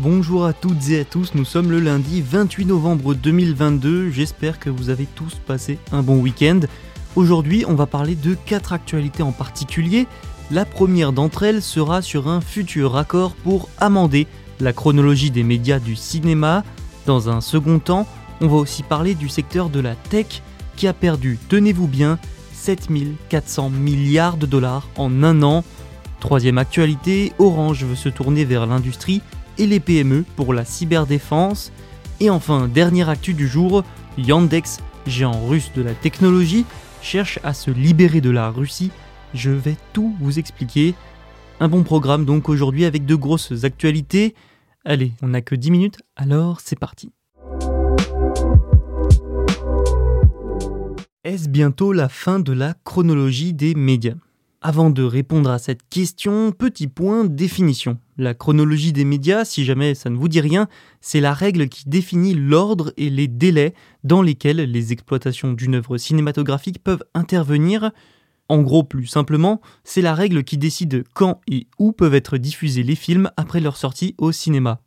Bonjour à toutes et à tous, nous sommes le lundi 28 novembre 2022, j'espère que vous avez tous passé un bon week-end. Aujourd'hui on va parler de quatre actualités en particulier. La première d'entre elles sera sur un futur accord pour amender la chronologie des médias du cinéma. Dans un second temps, on va aussi parler du secteur de la tech qui a perdu, tenez-vous bien, 7400 milliards de dollars en un an. Troisième actualité, Orange veut se tourner vers l'industrie et les PME pour la cyberdéfense. Et enfin, dernière actu du jour, Yandex, géant russe de la technologie, cherche à se libérer de la Russie. Je vais tout vous expliquer. Un bon programme donc aujourd'hui avec de grosses actualités. Allez, on n'a que 10 minutes, alors c'est parti. Est-ce bientôt la fin de la chronologie des médias? Avant de répondre à cette question, petit point définition. La chronologie des médias, si jamais ça ne vous dit rien, c'est la règle qui définit l'ordre et les délais dans lesquels les exploitations d'une œuvre cinématographique peuvent intervenir. En gros, plus simplement, c'est la règle qui décide quand et où peuvent être diffusés les films après leur sortie au cinéma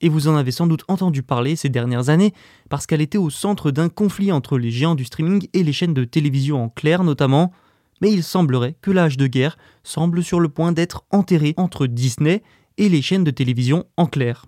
et vous en avez sans doute entendu parler ces dernières années parce qu'elle était au centre d'un conflit entre les géants du streaming et les chaînes de télévision en clair notamment, mais il semblerait que l'âge de guerre semble sur le point d'être enterré entre Disney et les chaînes de télévision en clair.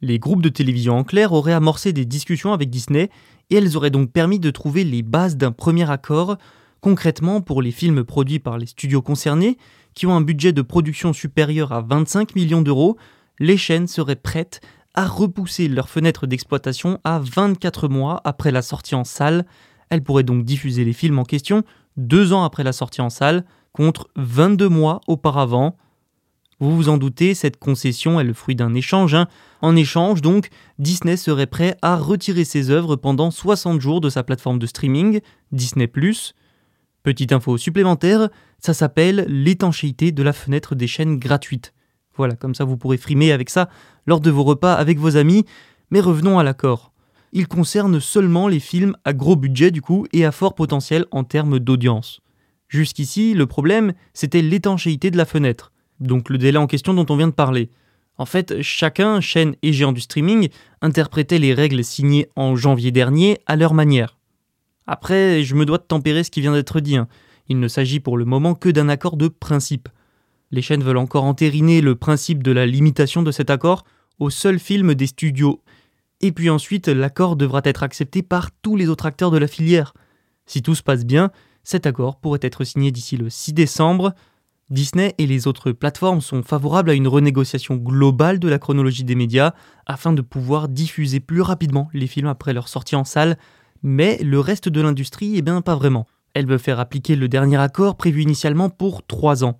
Les groupes de télévision en clair auraient amorcé des discussions avec Disney et elles auraient donc permis de trouver les bases d'un premier accord, concrètement pour les films produits par les studios concernés, qui ont un budget de production supérieur à 25 millions d'euros, les chaînes seraient prêtes à repousser leur fenêtre d'exploitation à 24 mois après la sortie en salle. Elle pourrait donc diffuser les films en question deux ans après la sortie en salle, contre 22 mois auparavant. Vous vous en doutez, cette concession est le fruit d'un échange. Hein. En échange, donc, Disney serait prêt à retirer ses œuvres pendant 60 jours de sa plateforme de streaming, Disney ⁇ Petite info supplémentaire, ça s'appelle l'étanchéité de la fenêtre des chaînes gratuites. Voilà, comme ça vous pourrez frimer avec ça lors de vos repas avec vos amis. Mais revenons à l'accord. Il concerne seulement les films à gros budget du coup et à fort potentiel en termes d'audience. Jusqu'ici, le problème, c'était l'étanchéité de la fenêtre, donc le délai en question dont on vient de parler. En fait, chacun, chaîne et géant du streaming, interprétait les règles signées en janvier dernier à leur manière. Après, je me dois de tempérer ce qui vient d'être dit. Hein. Il ne s'agit pour le moment que d'un accord de principe. Les chaînes veulent encore entériner le principe de la limitation de cet accord aux seuls films des studios. Et puis ensuite, l'accord devra être accepté par tous les autres acteurs de la filière. Si tout se passe bien, cet accord pourrait être signé d'ici le 6 décembre. Disney et les autres plateformes sont favorables à une renégociation globale de la chronologie des médias afin de pouvoir diffuser plus rapidement les films après leur sortie en salle, mais le reste de l'industrie, eh bien pas vraiment. Elle veut faire appliquer le dernier accord prévu initialement pour 3 ans.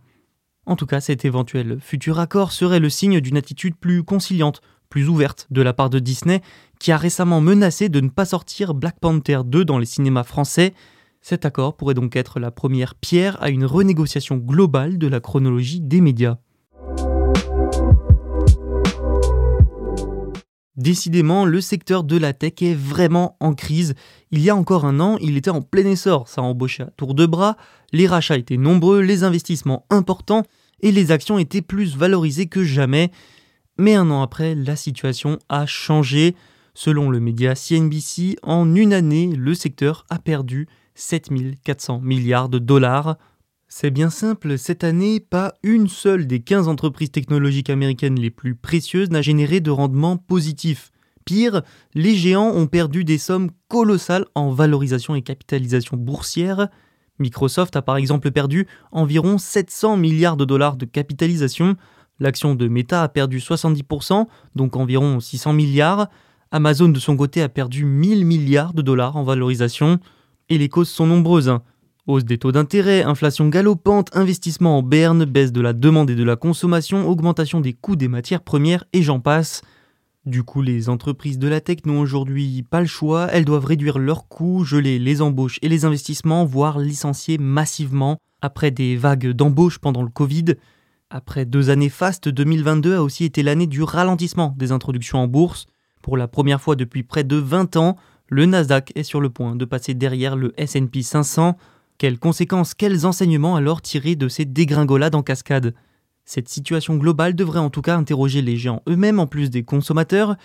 En tout cas, cet éventuel futur accord serait le signe d'une attitude plus conciliante, plus ouverte de la part de Disney, qui a récemment menacé de ne pas sortir Black Panther 2 dans les cinémas français. Cet accord pourrait donc être la première pierre à une renégociation globale de la chronologie des médias. Décidément, le secteur de la tech est vraiment en crise. Il y a encore un an, il était en plein essor, ça embauchait à tour de bras, les rachats étaient nombreux, les investissements importants, et les actions étaient plus valorisées que jamais. Mais un an après, la situation a changé. Selon le média CNBC, en une année, le secteur a perdu 7400 milliards de dollars. C'est bien simple, cette année, pas une seule des 15 entreprises technologiques américaines les plus précieuses n'a généré de rendement positif. Pire, les géants ont perdu des sommes colossales en valorisation et capitalisation boursière. Microsoft a par exemple perdu environ 700 milliards de dollars de capitalisation. L'action de Meta a perdu 70%, donc environ 600 milliards. Amazon de son côté a perdu 1000 milliards de dollars en valorisation. Et les causes sont nombreuses. Hein. Hausse des taux d'intérêt, inflation galopante, investissement en berne, baisse de la demande et de la consommation, augmentation des coûts des matières premières et j'en passe. Du coup, les entreprises de la tech n'ont aujourd'hui pas le choix, elles doivent réduire leurs coûts, geler les embauches et les investissements, voire licencier massivement après des vagues d'embauches pendant le Covid. Après deux années fastes, 2022 a aussi été l'année du ralentissement des introductions en bourse. Pour la première fois depuis près de 20 ans, le Nasdaq est sur le point de passer derrière le SP 500. Quelles conséquences, quels enseignements alors tirer de ces dégringolades en cascade? Cette situation globale devrait en tout cas interroger les géants eux-mêmes en plus des consommateurs.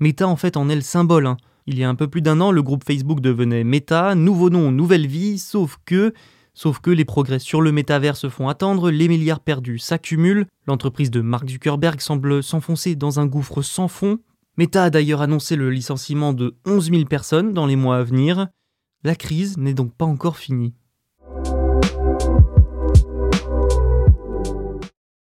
Meta en fait en est le symbole. Hein. Il y a un peu plus d'un an, le groupe Facebook devenait Meta, nouveau nom, nouvelle vie, sauf que Sauf que les progrès sur le métavers se font attendre, les milliards perdus s'accumulent, l'entreprise de Mark Zuckerberg semble s'enfoncer dans un gouffre sans fond. Meta a d'ailleurs annoncé le licenciement de 11 000 personnes dans les mois à venir. La crise n'est donc pas encore finie.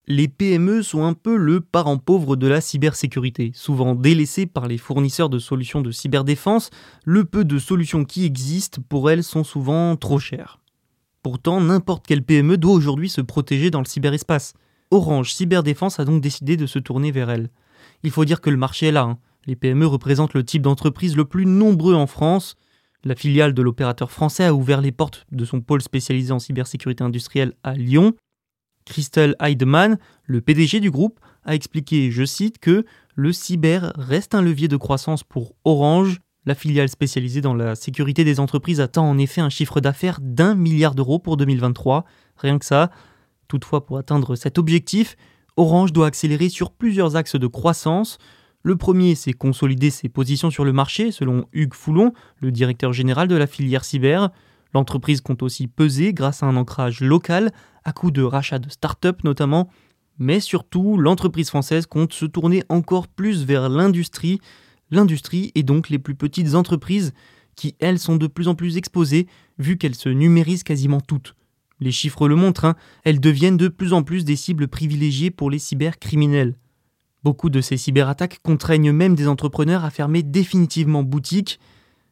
Les PME sont un peu le parent pauvre de la cybersécurité. Souvent délaissées par les fournisseurs de solutions de cyberdéfense, le peu de solutions qui existent pour elles sont souvent trop chères. Pourtant, n'importe quelle PME doit aujourd'hui se protéger dans le cyberespace. Orange Cyberdéfense a donc décidé de se tourner vers elle. Il faut dire que le marché est là. Hein. Les PME représentent le type d'entreprise le plus nombreux en France. La filiale de l'opérateur français a ouvert les portes de son pôle spécialisé en cybersécurité industrielle à Lyon. Christel Heidemann, le PDG du groupe, a expliqué, je cite, que le cyber reste un levier de croissance pour Orange. La filiale spécialisée dans la sécurité des entreprises attend en effet un chiffre d'affaires d'un milliard d'euros pour 2023, rien que ça. Toutefois, pour atteindre cet objectif, Orange doit accélérer sur plusieurs axes de croissance. Le premier, c'est consolider ses positions sur le marché, selon Hugues Foulon, le directeur général de la filière cyber. L'entreprise compte aussi peser grâce à un ancrage local, à coup de rachat de start-up notamment, mais surtout l'entreprise française compte se tourner encore plus vers l'industrie, l'industrie et donc les plus petites entreprises qui, elles, sont de plus en plus exposées vu qu'elles se numérisent quasiment toutes. Les chiffres le montrent, hein, elles deviennent de plus en plus des cibles privilégiées pour les cybercriminels. Beaucoup de ces cyberattaques contraignent même des entrepreneurs à fermer définitivement boutique,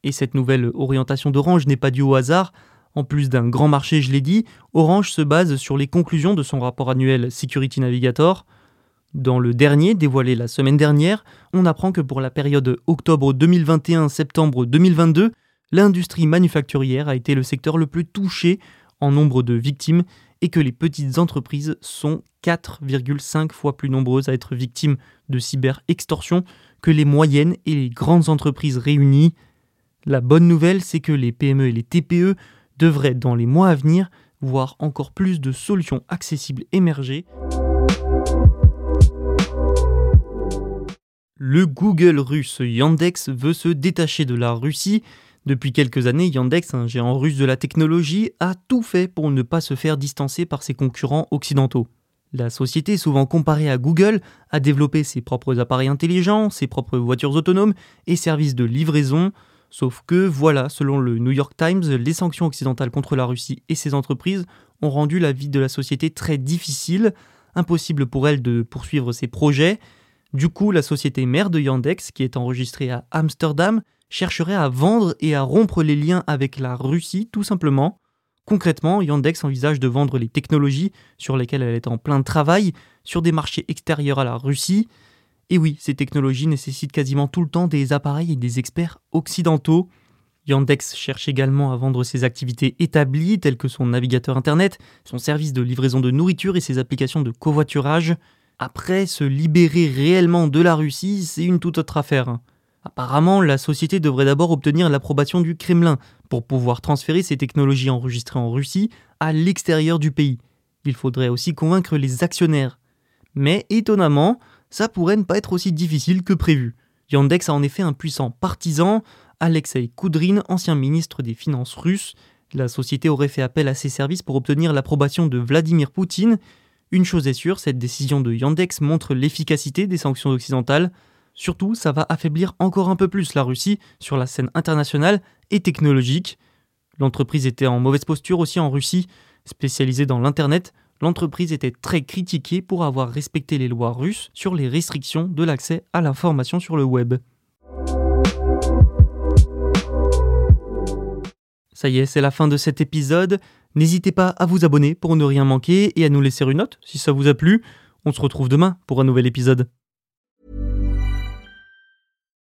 et cette nouvelle orientation d'Orange n'est pas due au hasard. En plus d'un grand marché, je l'ai dit, Orange se base sur les conclusions de son rapport annuel Security Navigator. Dans le dernier, dévoilé la semaine dernière, on apprend que pour la période octobre 2021-septembre 2022, l'industrie manufacturière a été le secteur le plus touché en nombre de victimes et que les petites entreprises sont 4,5 fois plus nombreuses à être victimes de cyber-extorsion que les moyennes et les grandes entreprises réunies. La bonne nouvelle, c'est que les PME et les TPE devraient, dans les mois à venir, voir encore plus de solutions accessibles émerger. Le Google russe Yandex veut se détacher de la Russie. Depuis quelques années, Yandex, un géant russe de la technologie, a tout fait pour ne pas se faire distancer par ses concurrents occidentaux. La société, souvent comparée à Google, a développé ses propres appareils intelligents, ses propres voitures autonomes et services de livraison, Sauf que, voilà, selon le New York Times, les sanctions occidentales contre la Russie et ses entreprises ont rendu la vie de la société très difficile, impossible pour elle de poursuivre ses projets. Du coup, la société mère de Yandex, qui est enregistrée à Amsterdam, chercherait à vendre et à rompre les liens avec la Russie, tout simplement. Concrètement, Yandex envisage de vendre les technologies sur lesquelles elle est en plein travail sur des marchés extérieurs à la Russie. Et oui, ces technologies nécessitent quasiment tout le temps des appareils et des experts occidentaux. Yandex cherche également à vendre ses activités établies telles que son navigateur Internet, son service de livraison de nourriture et ses applications de covoiturage. Après, se libérer réellement de la Russie, c'est une toute autre affaire. Apparemment, la société devrait d'abord obtenir l'approbation du Kremlin pour pouvoir transférer ses technologies enregistrées en Russie à l'extérieur du pays. Il faudrait aussi convaincre les actionnaires. Mais étonnamment, ça pourrait ne pas être aussi difficile que prévu. Yandex a en effet un puissant partisan, Alexei Koudrin, ancien ministre des Finances russe. La société aurait fait appel à ses services pour obtenir l'approbation de Vladimir Poutine. Une chose est sûre, cette décision de Yandex montre l'efficacité des sanctions occidentales. Surtout, ça va affaiblir encore un peu plus la Russie sur la scène internationale et technologique. L'entreprise était en mauvaise posture aussi en Russie. Spécialisée dans l'Internet, l'entreprise était très critiquée pour avoir respecté les lois russes sur les restrictions de l'accès à l'information sur le web. Ça y est, c'est la fin de cet épisode. N'hésitez pas à vous abonner pour ne rien manquer et à nous laisser une note si ça vous a plu. On se retrouve demain pour un nouvel épisode.